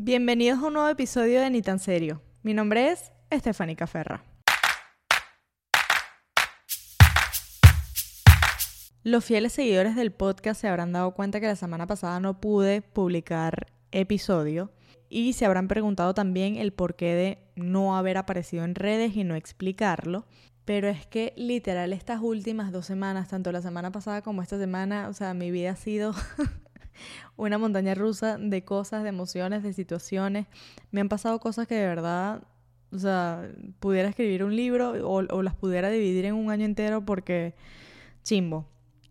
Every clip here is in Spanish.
Bienvenidos a un nuevo episodio de Ni tan serio. Mi nombre es Estefánica Ferra. Los fieles seguidores del podcast se habrán dado cuenta que la semana pasada no pude publicar episodio y se habrán preguntado también el porqué de no haber aparecido en redes y no explicarlo. Pero es que literal estas últimas dos semanas, tanto la semana pasada como esta semana, o sea, mi vida ha sido una montaña rusa de cosas, de emociones, de situaciones. Me han pasado cosas que de verdad, o sea, pudiera escribir un libro o, las pudiera dividir en un año entero porque chimbo.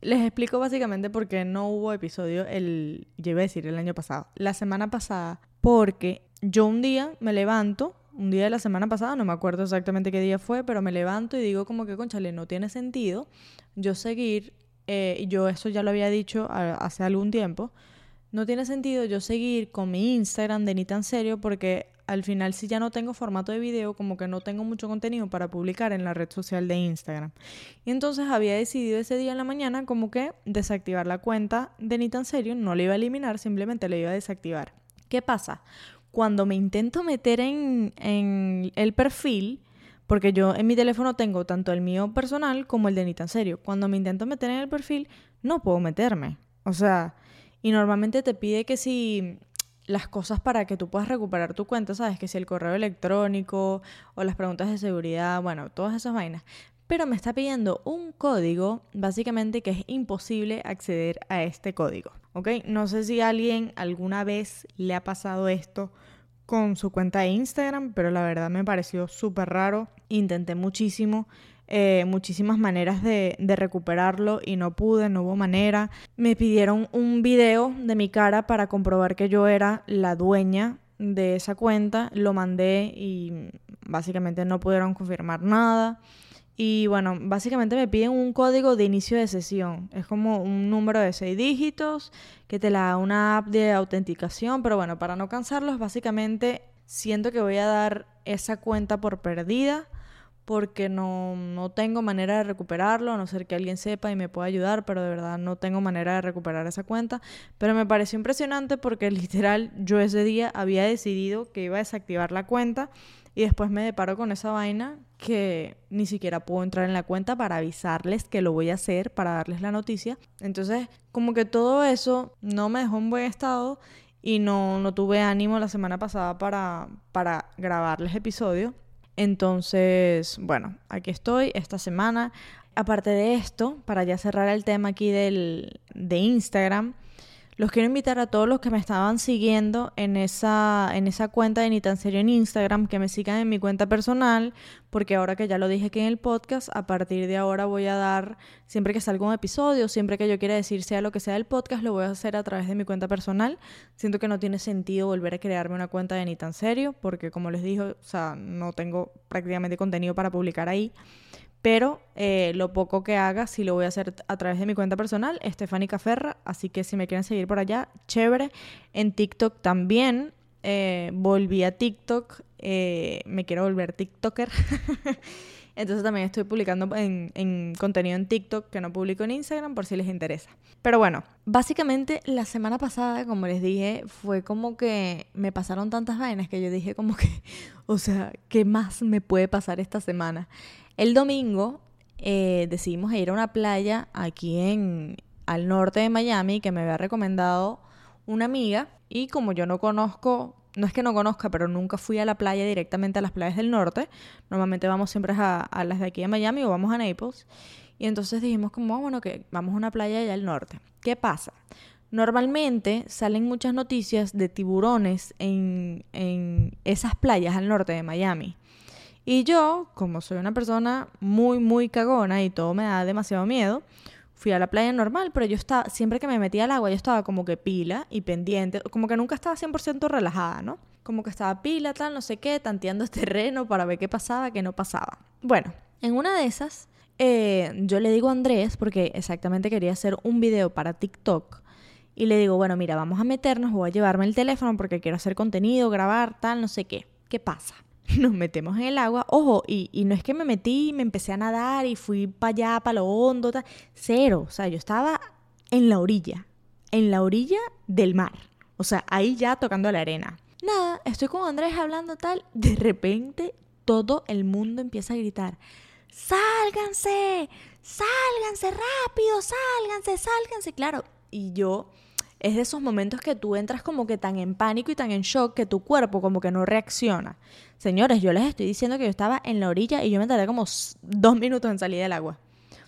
Les explico básicamente por qué no hubo episodio el, yo a decir el año pasado, la semana pasada, porque yo un día me levanto, un día de la semana pasada, no me acuerdo exactamente qué día fue, pero me levanto y digo como que, conchale, no tiene sentido yo seguir, eh, yo eso ya lo había dicho hace algún tiempo, no tiene sentido yo seguir con mi Instagram de ni tan serio porque al final si ya no tengo formato de video, como que no tengo mucho contenido para publicar en la red social de Instagram. Y entonces había decidido ese día en la mañana como que desactivar la cuenta de Ni tan serio, no la iba a eliminar, simplemente la iba a desactivar. ¿Qué pasa? Cuando me intento meter en, en el perfil, porque yo en mi teléfono tengo tanto el mío personal como el de Ni tan serio. Cuando me intento meter en el perfil, no puedo meterme. O sea, y normalmente te pide que si las cosas para que tú puedas recuperar tu cuenta, ¿sabes? Que si el correo electrónico o las preguntas de seguridad, bueno, todas esas vainas. Pero me está pidiendo un código, básicamente que es imposible acceder a este código, ¿ok? No sé si alguien alguna vez le ha pasado esto con su cuenta de Instagram, pero la verdad me pareció súper raro. Intenté muchísimo eh, muchísimas maneras de, de, recuperarlo y no pude, no hubo manera. Me pidieron un video de mi cara para comprobar que yo era la dueña de esa cuenta, lo mandé y básicamente no pudieron confirmar nada. Y bueno, básicamente me piden un código de inicio de sesión. Es como un número de seis dígitos que te la da una app de autenticación. Pero bueno, para no cansarlos, básicamente siento que voy a dar esa cuenta por perdida porque no, no, tengo manera de recuperarlo, a no ser que alguien sepa y me pueda ayudar, pero de verdad no tengo manera de recuperar esa cuenta. Pero me pareció impresionante porque literal yo ese día había decidido que iba a desactivar la cuenta y después me deparo con esa vaina que ni siquiera puedo entrar en la cuenta para avisarles que lo voy a hacer, para darles la noticia. Entonces, como que todo eso no me dejó en buen estado y no, no tuve ánimo la semana pasada para, para grabarles episodio. Entonces, bueno, aquí estoy esta semana. Aparte de esto, para ya cerrar el tema aquí del, de Instagram, los quiero invitar a todos los que me estaban siguiendo en esa, en esa cuenta de Ni tan serio en Instagram, que me sigan en mi cuenta personal, porque ahora que ya lo dije aquí en el podcast, a partir de ahora voy a dar, siempre que salga un episodio, siempre que yo quiera decir sea lo que sea del podcast, lo voy a hacer a través de mi cuenta personal. Siento que no tiene sentido volver a crearme una cuenta de Ni tan serio, porque como les dije, o sea, no tengo prácticamente contenido para publicar ahí pero eh, lo poco que haga sí lo voy a hacer a través de mi cuenta personal, Estefánica Ferra, así que si me quieren seguir por allá, chévere. En TikTok también, eh, volví a TikTok, eh, me quiero volver TikToker. Entonces también estoy publicando en, en, contenido en TikTok que no publico en Instagram por si les interesa. Pero bueno, básicamente la semana pasada, como les dije, fue como que me pasaron tantas vainas que yo dije como que, o sea, ¿qué más me puede pasar esta semana? El domingo eh, decidimos ir a una playa aquí en al norte de Miami que me había recomendado una amiga y como yo no conozco, no es que no conozca, pero nunca fui a la playa directamente a las playas del norte, normalmente vamos siempre a, a las de aquí de Miami o vamos a Naples y entonces dijimos como, ah, bueno, que vamos a una playa allá al norte. ¿Qué pasa? Normalmente salen muchas noticias de tiburones en, en esas playas al norte de Miami. Y yo, como soy una persona muy, muy cagona y todo me da demasiado miedo, fui a la playa normal, pero yo estaba, siempre que me metía al agua, yo estaba como que pila y pendiente, como que nunca estaba 100% relajada, ¿no? Como que estaba pila, tal, no sé qué, tanteando este terreno para ver qué pasaba, qué no pasaba. Bueno, en una de esas, eh, yo le digo a Andrés, porque exactamente quería hacer un video para TikTok, y le digo, bueno, mira, vamos a meternos, voy a llevarme el teléfono porque quiero hacer contenido, grabar, tal, no sé qué. ¿Qué pasa? nos metemos en el agua. Ojo, y, y, no es que me metí me empecé a nadar y fui para allá, para lo hondo, tal. cero. O sea, yo estaba en la orilla, en la orilla del mar. O sea, ahí ya tocando la arena. Nada, estoy con Andrés hablando tal. De repente todo el mundo empieza a gritar, sálganse, sálganse rápido, sálganse, sálganse. Claro, y yo es de esos momentos que tú entras como que tan en pánico y tan en shock que tu cuerpo como que no reacciona. Señores, yo les estoy diciendo que yo estaba en la orilla y yo me tardé como dos minutos en salir del agua.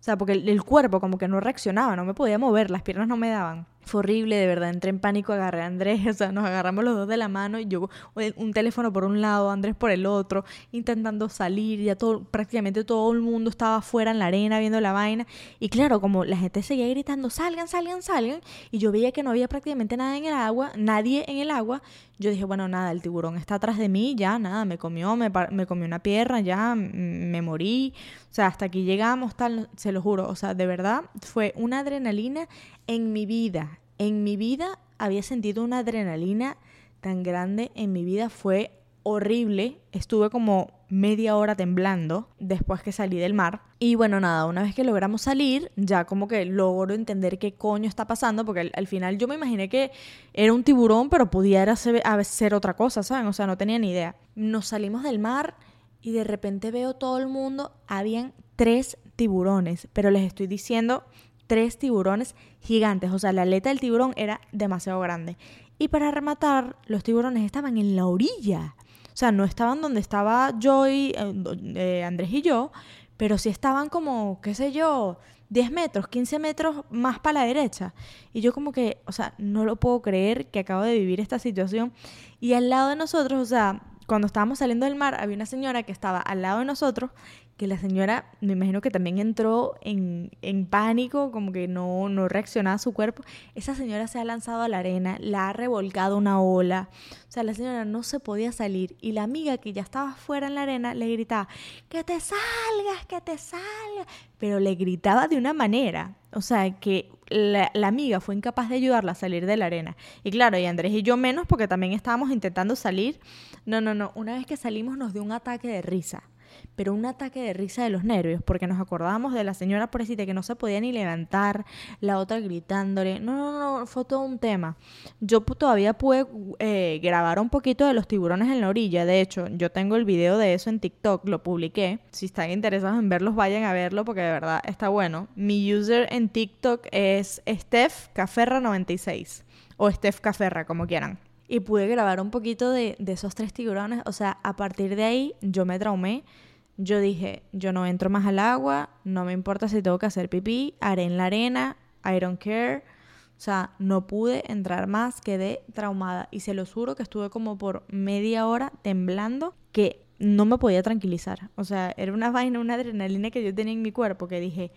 O sea, porque el, cuerpo como que no reaccionaba, no me podía mover, las piernas no me daban. Fue horrible, de verdad, entré en pánico, agarré a Andrés, o sea, nos agarramos los dos de la mano y yo un teléfono por un lado, Andrés por el otro, intentando salir, ya todo, prácticamente todo el mundo estaba afuera en la arena viendo la vaina. Y claro, como la gente seguía gritando, salgan, salgan, salgan, y yo veía que no había prácticamente nada en el agua, nadie en el agua, yo dije, bueno, nada, el tiburón está atrás de mí, ya, nada, me comió, me, me comió una pierna, ya, me morí. O sea, hasta aquí llegamos, tal, se lo juro. O sea, de verdad, fue una adrenalina en mi vida. En mi vida había sentido una adrenalina tan grande en mi vida, fue horrible. Estuve como media hora temblando después que salí del mar. Y bueno, nada, una vez que logramos salir, ya como que logro entender qué coño está pasando, porque al, final yo me imaginé que era un tiburón, pero pudiera ser, ser otra cosa, ¿saben? O sea, no tenía ni idea. Nos salimos del mar y de repente veo todo el mundo, habían tres tiburones, pero les estoy diciendo tres tiburones gigantes, o sea, la aleta del tiburón era demasiado grande. Y para rematar, los tiburones estaban en la orilla. Sea, no estaban donde estaba yo y eh, eh, Andrés y yo, pero sí estaban como, qué sé yo, 10 metros, 15 metros más para la derecha. Y yo como que, o sea, no lo puedo creer que acabo de vivir esta situación. Y al lado de nosotros, o sea, cuando estábamos saliendo del mar, había una señora que estaba al lado de nosotros que la señora, me imagino que también entró en, pánico, como que no, no reaccionaba a su cuerpo. Esa señora se ha lanzado a la arena, la ha revolcado una ola. O sea, la señora no se podía salir. Y la amiga que ya estaba fuera en la arena le gritaba, que te salgas, que te salgas. Pero le gritaba de una manera. O sea, que la, la, amiga fue incapaz de ayudarla a salir de la arena. Y claro, y Andrés y yo menos porque también estábamos intentando salir. No, no, no. Una vez que salimos nos dio un ataque de risa pero un ataque de risa de los nervios, porque nos acordábamos de la señora pobrecita que no se podía ni levantar, la otra gritándole. No, no, no, fue todo un tema. Yo todavía pude eh, grabar un poquito de los tiburones en la orilla. De hecho, yo tengo el video de eso en TikTok, lo publiqué. Si están interesados en verlos, vayan a verlo porque de verdad está bueno. Mi user en TikTok es Steph Caferra 96 o Steph Caferra, como quieran y pude grabar un poquito de, de, esos tres tiburones. O sea, a partir de ahí yo me traumé yo dije, yo no entro más al agua, no me importa si tengo que hacer pipí, haré en la arena, I don't care. O sea, no pude entrar más, quedé traumada. Y se lo juro que estuve como por media hora temblando, que no me podía tranquilizar. O sea, era una vaina, una adrenalina que yo tenía en mi cuerpo, que dije,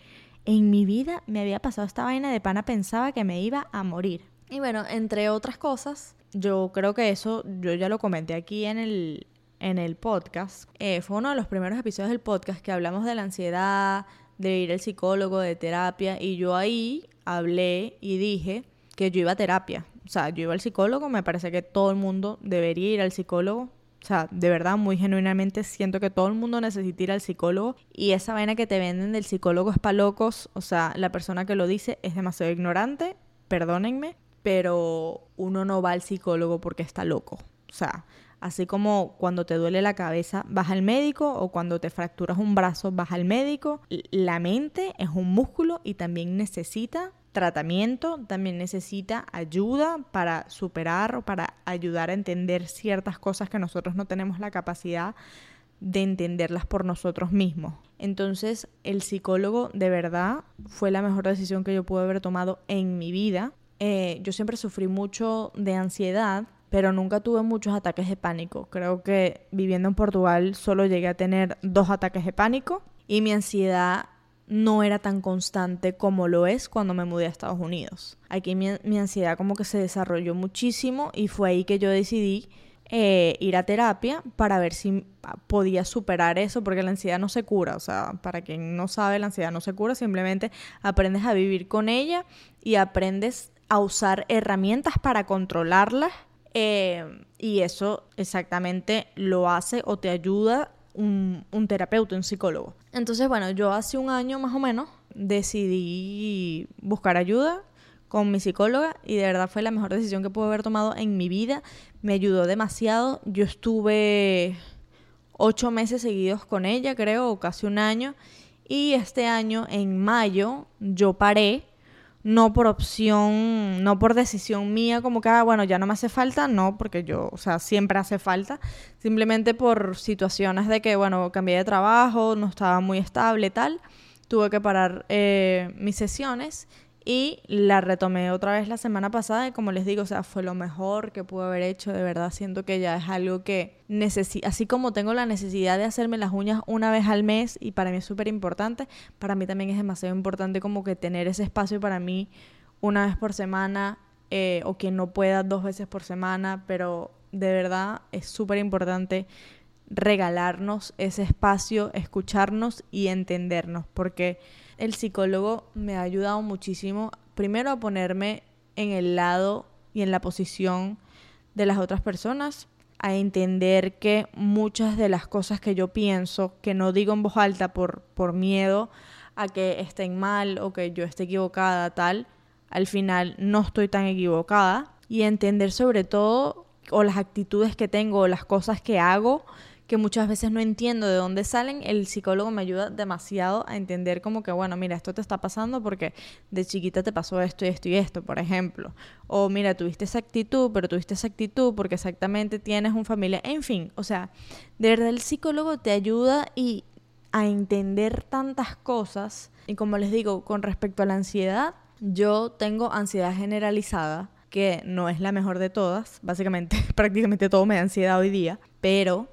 en mi vida me había pasado esta vaina de pana, pensaba que me iba a morir. Y bueno, entre otras cosas, yo creo que eso, yo ya lo comenté aquí en el, en el podcast. Eh, fue uno de los primeros episodios del podcast que hablamos de la ansiedad, de ir al psicólogo, de terapia, y yo ahí hablé y dije que yo iba a terapia. O sea, yo iba al psicólogo, me parece que todo el mundo debería ir al psicólogo. O sea, de verdad, muy genuinamente siento que todo el mundo necesita ir al psicólogo. Y esa vaina que te venden del psicólogo es para locos. O sea, la persona que lo dice es demasiado ignorante, perdónenme, pero uno no va al psicólogo porque está loco. O sea, Así como cuando te duele la cabeza vas al médico o cuando te fracturas un brazo vas al médico, la mente es un músculo y también necesita tratamiento, también necesita ayuda para superar o para ayudar a entender ciertas cosas que nosotros no tenemos la capacidad de entenderlas por nosotros mismos. Entonces, el psicólogo de verdad fue la mejor decisión que yo pude haber tomado en mi vida. Eh, yo siempre sufrí mucho de ansiedad pero nunca tuve muchos ataques de pánico. Creo que viviendo en Portugal solo llegué a tener dos ataques de pánico y mi ansiedad no era tan constante como lo es cuando me mudé a Estados Unidos. Aquí mi, ansiedad como que se desarrolló muchísimo y fue ahí que yo decidí eh, ir a terapia para ver si podía superar eso, porque la ansiedad no se cura, o sea, para quien no sabe, la ansiedad no se cura, simplemente aprendes a vivir con ella y aprendes a usar herramientas para controlarla eh, y eso exactamente lo hace o te ayuda un, un, terapeuta, un psicólogo. Entonces, bueno, yo hace un año más o menos decidí buscar ayuda con mi psicóloga y de verdad fue la mejor decisión que pude haber tomado en mi vida. Me ayudó demasiado. Yo estuve ocho meses seguidos con ella, creo, o casi un año. Y este año, en mayo, yo paré, no por opción, no por decisión mía, como que, ah, bueno, ya no me hace falta, no, porque yo, o sea, siempre hace falta, simplemente por situaciones de que, bueno, cambié de trabajo, no estaba muy estable tal, tuve que parar eh, mis sesiones y la retomé otra vez la semana pasada y como les digo, o sea, fue lo mejor que pude haber hecho, de verdad siento que ya es algo que necesito, así como tengo la necesidad de hacerme las uñas una vez al mes y para mí es súper importante, para mí también es demasiado importante como que tener ese espacio para mí una vez por semana eh, o quien no pueda dos veces por semana, pero de verdad es súper importante regalarnos ese espacio, escucharnos y entendernos, porque el psicólogo me ha ayudado muchísimo, primero a ponerme en el lado y en la posición de las otras personas, a entender que muchas de las cosas que yo pienso, que no digo en voz alta por, por miedo a que estén mal o que yo esté equivocada, tal, al final no estoy tan equivocada. Y entender sobre todo, o las actitudes que tengo, o las cosas que hago, que muchas veces no entiendo de dónde salen, el psicólogo me ayuda demasiado a entender como que, bueno, mira, esto te está pasando porque de chiquita te pasó esto y esto y esto, por ejemplo. O mira, tuviste esa actitud, pero tuviste esa actitud porque exactamente tienes un familia. En fin, o sea, de verdad el psicólogo te ayuda y a entender tantas cosas. Y como les digo, con respecto a la ansiedad, yo tengo ansiedad generalizada que no es la mejor de todas, básicamente prácticamente todo me da ansiedad hoy día, pero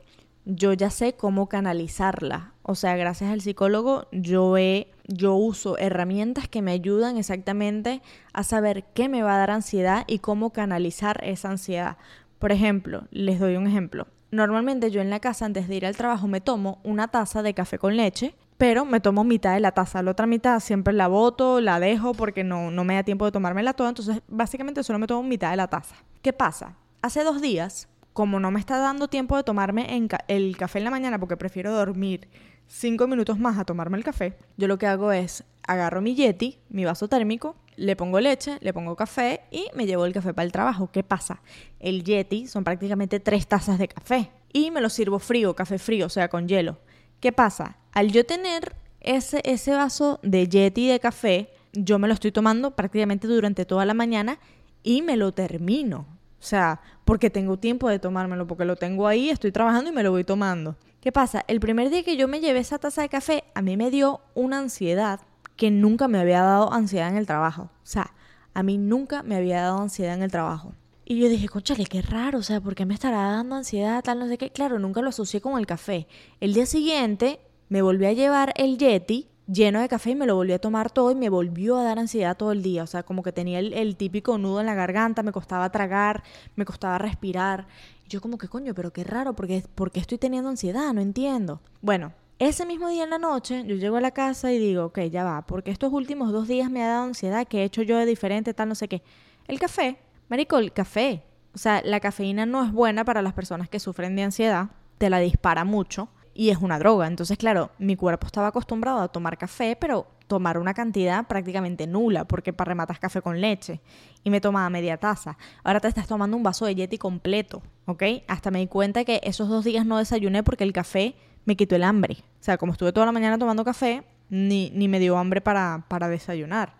yo ya sé cómo canalizarla. O sea, gracias al psicólogo yo he, yo uso herramientas que me ayudan exactamente a saber qué me va a dar ansiedad y cómo canalizar esa ansiedad. Por ejemplo, les doy un ejemplo. Normalmente yo en la casa antes de ir al trabajo me tomo una taza de café con leche, pero me tomo mitad de la taza. La otra mitad siempre la boto, la dejo porque no, no me da tiempo de tomármela toda. Entonces, básicamente solo me tomo mitad de la taza. ¿Qué pasa? Hace dos días como no me está dando tiempo de tomarme el café en la mañana porque prefiero dormir cinco minutos más a tomarme el café, yo lo que hago es agarro mi Yeti, mi vaso térmico, le pongo leche, le pongo café y me llevo el café para el trabajo. ¿Qué pasa? El Yeti son prácticamente tres tazas de café y me lo sirvo frío, café frío, o sea, con hielo. ¿Qué pasa? Al yo tener ese, ese vaso de Yeti de café, yo me lo estoy tomando prácticamente durante toda la mañana y me lo termino. O sea, porque tengo tiempo de tomármelo, porque lo tengo ahí, estoy trabajando y me lo voy tomando. ¿Qué pasa? El primer día que yo me llevé esa taza de café, a mí me dio una ansiedad que nunca me había dado ansiedad en el trabajo. O sea, a mí nunca me había dado ansiedad en el trabajo. Y yo dije, conchale, qué raro, o sea, ¿por qué me estará dando ansiedad, tal, no sé qué? Claro, nunca lo asocié con el café. El día siguiente me volví a llevar el Yeti lleno de café y me lo volví a tomar todo y me volvió a dar ansiedad todo el día. O sea, como que tenía el, típico nudo en la garganta, me costaba tragar, me costaba respirar. Y yo como que coño, pero qué raro, porque, porque estoy teniendo ansiedad, no entiendo. Bueno, ese mismo día en la noche yo llego a la casa y digo, ok, ya va, porque estos últimos dos días me ha dado ansiedad, que he hecho yo de diferente, tal, no sé qué. El café, marico, el café. O sea, la cafeína no es buena para las personas que sufren de ansiedad, te la dispara mucho y es una droga. Entonces, claro, mi cuerpo estaba acostumbrado a tomar café, pero tomar una cantidad prácticamente nula, porque para rematas café con leche y me tomaba media taza. Ahora te estás tomando un vaso de Yeti completo, ¿ok? Hasta me di cuenta que esos dos días no desayuné porque el café me quitó el hambre. O sea, como estuve toda la mañana tomando café, ni, ni me dio hambre para, para desayunar.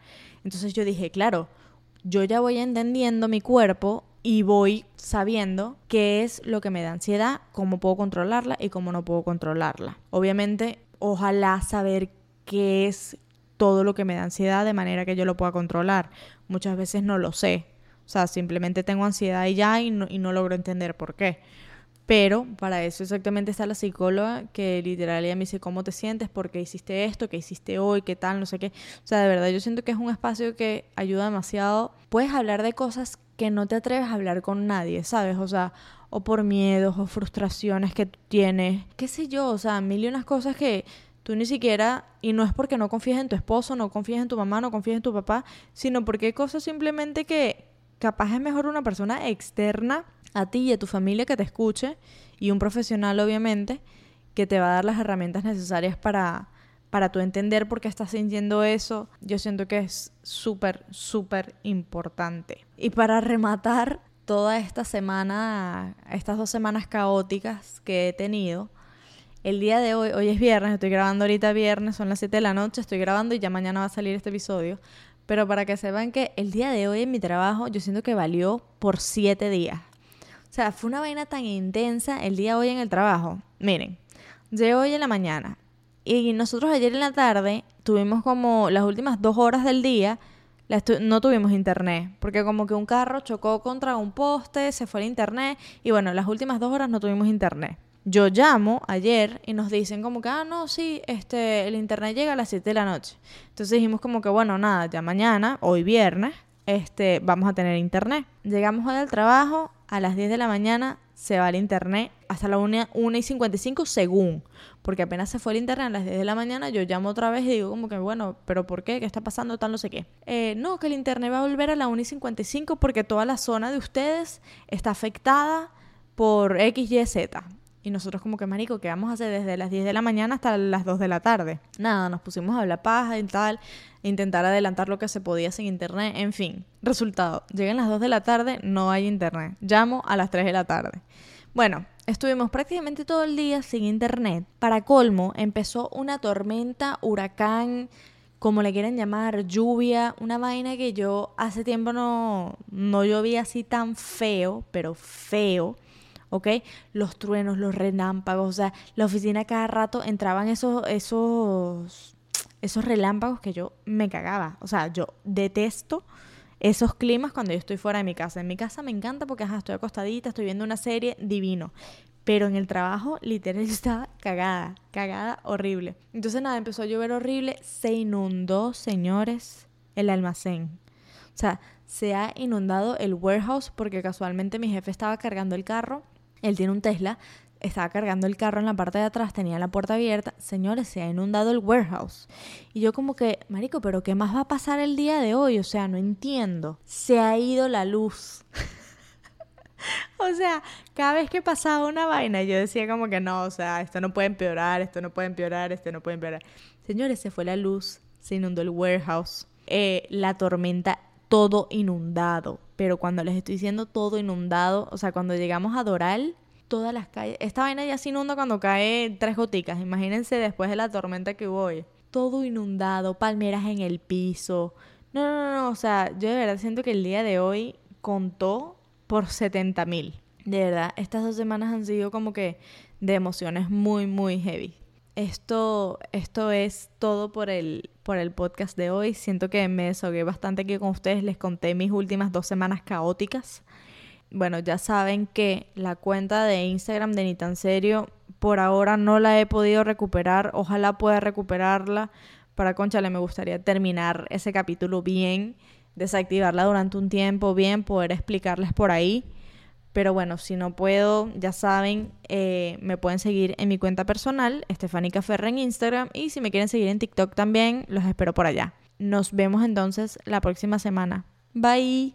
Entonces yo dije, claro, yo ya voy entendiendo mi cuerpo y voy sabiendo qué es lo que me da ansiedad, cómo puedo controlarla y cómo no puedo controlarla. Obviamente, ojalá saber qué es todo lo que me da ansiedad de manera que yo lo pueda controlar. Muchas veces no lo sé. O sea, simplemente tengo ansiedad y ya y no, y no logro entender por qué. Pero para eso exactamente está la psicóloga que literal ella me dice cómo te sientes, por qué hiciste esto, qué hiciste hoy, qué tal, no sé qué. O sea, de verdad yo siento que es un espacio que ayuda demasiado. Puedes hablar de cosas que no te atreves a hablar con nadie, ¿sabes? O sea, o por miedos o frustraciones que tienes, qué sé yo, o sea, mil y unas cosas que tú ni siquiera, y no es porque no confíes en tu esposo, no confíes en tu mamá, no confíes en tu papá, sino porque hay cosas simplemente que capaz es mejor una persona externa a ti y a tu familia que te escuche y un profesional obviamente que te va a dar las herramientas necesarias para para tú entender por qué estás sintiendo eso, yo siento que es súper, súper importante. Y para rematar toda esta semana, estas dos semanas caóticas que he tenido, el día de hoy, hoy es viernes, estoy grabando ahorita viernes, son las 7 de la noche, estoy grabando y ya mañana va a salir este episodio. Pero para que sepan que el día de hoy en mi trabajo yo siento que valió por 7 días. O sea, fue una vaina tan intensa el día de hoy en el trabajo. Miren, llegué hoy en la mañana, y nosotros ayer en la tarde tuvimos como las últimas dos horas del día, no tuvimos internet, porque como que un carro chocó contra un poste, se fue el internet, y bueno, las últimas dos horas no tuvimos internet. Yo llamo ayer y nos dicen como que, ah, no, sí, este, el internet llega a las 7 de la noche. Entonces dijimos como que, bueno, nada, ya mañana, hoy viernes, este, vamos a tener internet. Llegamos hoy al trabajo, a las 10 de la mañana se va el internet hasta la 1, y 55 según, porque apenas se fue el internet a las 10 de la mañana, yo llamo otra vez y digo como que, bueno, pero ¿por qué? ¿Qué está pasando? Tal, no sé qué. Eh, no, que el internet va a volver a la 1 y 55 porque toda la zona de ustedes está afectada por X, Y, Z. Y nosotros como que, marico, ¿qué vamos a hacer desde las 10 de la mañana hasta las 2 de la tarde? Nada, nos pusimos a hablar paja y tal, intentar adelantar lo que se podía sin internet, en fin. Resultado, llegan las 2 de la tarde, no hay internet. Llamo a las 3 de la tarde. Bueno, estuvimos prácticamente todo el día sin internet. Para colmo, empezó una tormenta, huracán, como le quieren llamar, lluvia, una vaina que yo hace tiempo no, no llovía así tan feo, pero feo. ¿Ok? Los truenos, los relámpagos, o sea, la oficina cada rato entraban esos, esos, esos relámpagos que yo me cagaba. O sea, yo detesto esos climas cuando yo estoy fuera de mi casa. En mi casa me encanta porque estoy acostadita, estoy viendo una serie divino. Pero en el trabajo, literal, yo estaba cagada, cagada horrible. Entonces, nada, empezó a llover horrible, se inundó, señores, el almacén. O sea, se ha inundado el warehouse porque casualmente mi jefe estaba cargando el carro él tiene un Tesla, estaba cargando el carro en la parte de atrás, tenía la puerta abierta. Señores, se ha inundado el warehouse. Y yo como que, marico, pero ¿qué más va a pasar el día de hoy? O sea, no entiendo. Se ha ido la luz. o sea, cada vez que pasaba una vaina, yo decía como que no, o sea, esto no puede empeorar, esto no puede empeorar, esto no puede empeorar. Señores, se fue la luz, se inundó el warehouse. Eh, la tormenta todo inundado. Pero cuando les estoy diciendo todo inundado, o sea, cuando llegamos a Doral, todas las calles. Esta vaina ya se inunda cuando cae tres goticas. Imagínense después de la tormenta que hubo hoy. Todo inundado, palmeras en el piso. No, no, no, o sea, yo de verdad siento que el día de hoy contó por 70 mil. De verdad, estas dos semanas han sido como que de emociones muy, muy heavy. Esto, esto es todo por el, por el podcast de hoy. Siento que me desahogué bastante aquí con ustedes. Les conté mis últimas dos semanas caóticas. Bueno, ya saben que la cuenta de Instagram de Ni tan serio por ahora no la he podido recuperar. Ojalá pueda recuperarla. Para Conchale me gustaría terminar ese capítulo bien, desactivarla durante un tiempo bien, poder explicarles por ahí pero bueno, si no puedo, ya saben, eh, me pueden seguir en mi cuenta personal, Estefánica Ferra en Instagram, y si me quieren seguir en TikTok también, los espero por allá. Nos vemos entonces la próxima semana. Bye.